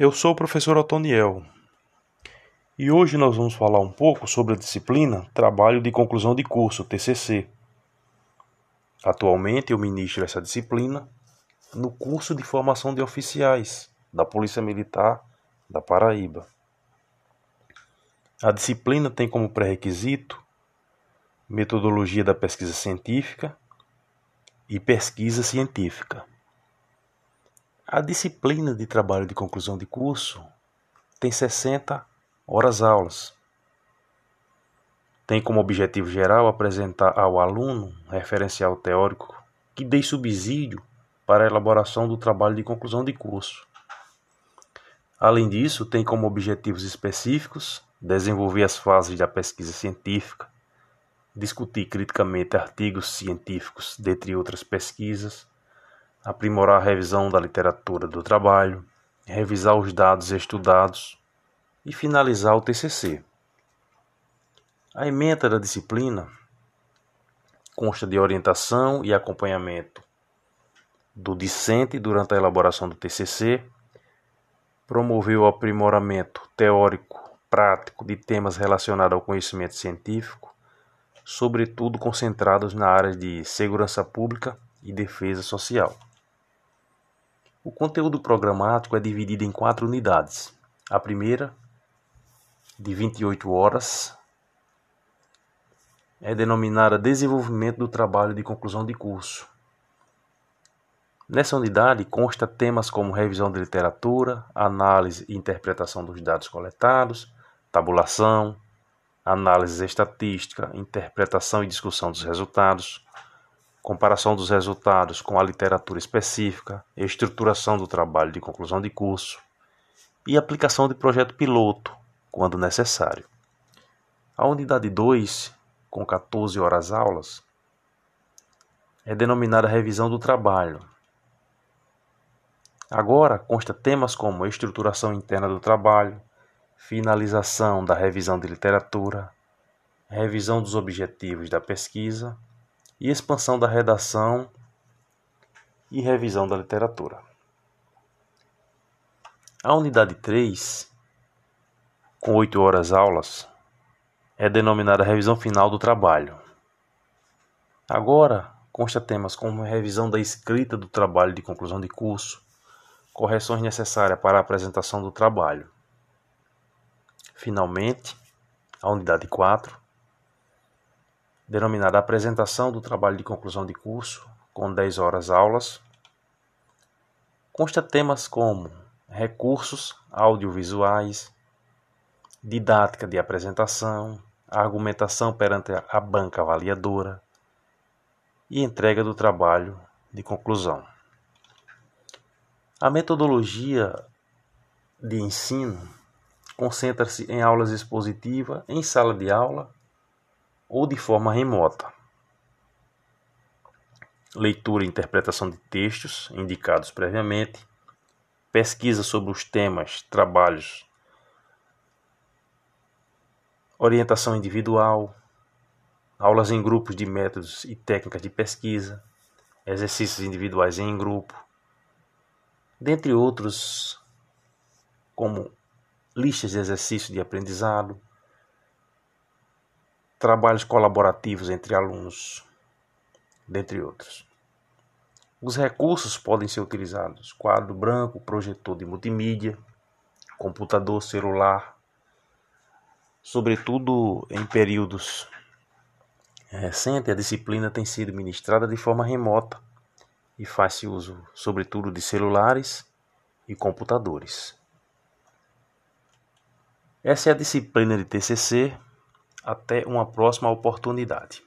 Eu sou o professor Otoniel e hoje nós vamos falar um pouco sobre a disciplina Trabalho de Conclusão de Curso, TCC. Atualmente eu ministro essa disciplina no curso de formação de oficiais da Polícia Militar da Paraíba. A disciplina tem como pré-requisito metodologia da pesquisa científica e pesquisa científica. A disciplina de trabalho de conclusão de curso tem 60 horas aulas. Tem como objetivo geral apresentar ao aluno referencial teórico que dê subsídio para a elaboração do trabalho de conclusão de curso. Além disso, tem como objetivos específicos desenvolver as fases da pesquisa científica, discutir criticamente artigos científicos, dentre outras pesquisas, aprimorar a revisão da literatura do trabalho, revisar os dados estudados e finalizar o TCC. A ementa da disciplina consta de orientação e acompanhamento do discente durante a elaboração do TCC, promoveu o aprimoramento teórico, prático de temas relacionados ao conhecimento científico, sobretudo concentrados na área de segurança pública e defesa social. O conteúdo programático é dividido em quatro unidades. A primeira, de 28 horas, é denominada Desenvolvimento do Trabalho de Conclusão de Curso. Nessa unidade consta temas como revisão de literatura, análise e interpretação dos dados coletados, tabulação, análise estatística, interpretação e discussão dos resultados, comparação dos resultados com a literatura específica, estruturação do trabalho de conclusão de curso e aplicação de projeto piloto, quando necessário. A unidade 2, com 14 horas aulas, é denominada revisão do trabalho. Agora consta temas como estruturação interna do trabalho, finalização da revisão de literatura, revisão dos objetivos da pesquisa e expansão da redação e revisão da literatura. A unidade 3, com 8 horas aulas, é denominada revisão final do trabalho. Agora, consta temas como revisão da escrita do trabalho de conclusão de curso, correções necessárias para a apresentação do trabalho. Finalmente, a unidade 4 denominada Apresentação do Trabalho de Conclusão de Curso, com 10 horas aulas. Consta temas como recursos audiovisuais, didática de apresentação, argumentação perante a banca avaliadora e entrega do trabalho de conclusão. A metodologia de ensino concentra-se em aulas expositivas em sala de aula ou de forma remota. Leitura e interpretação de textos indicados previamente, pesquisa sobre os temas, trabalhos, orientação individual, aulas em grupos de métodos e técnicas de pesquisa, exercícios individuais em grupo, dentre outros, como listas de exercícios de aprendizado, trabalhos colaborativos entre alunos, dentre outros. Os recursos podem ser utilizados: quadro branco, projetor de multimídia, computador celular, sobretudo em períodos recentes, a disciplina tem sido ministrada de forma remota e faz-se uso, sobretudo, de celulares e computadores. Essa é a disciplina de TCC até uma próxima oportunidade.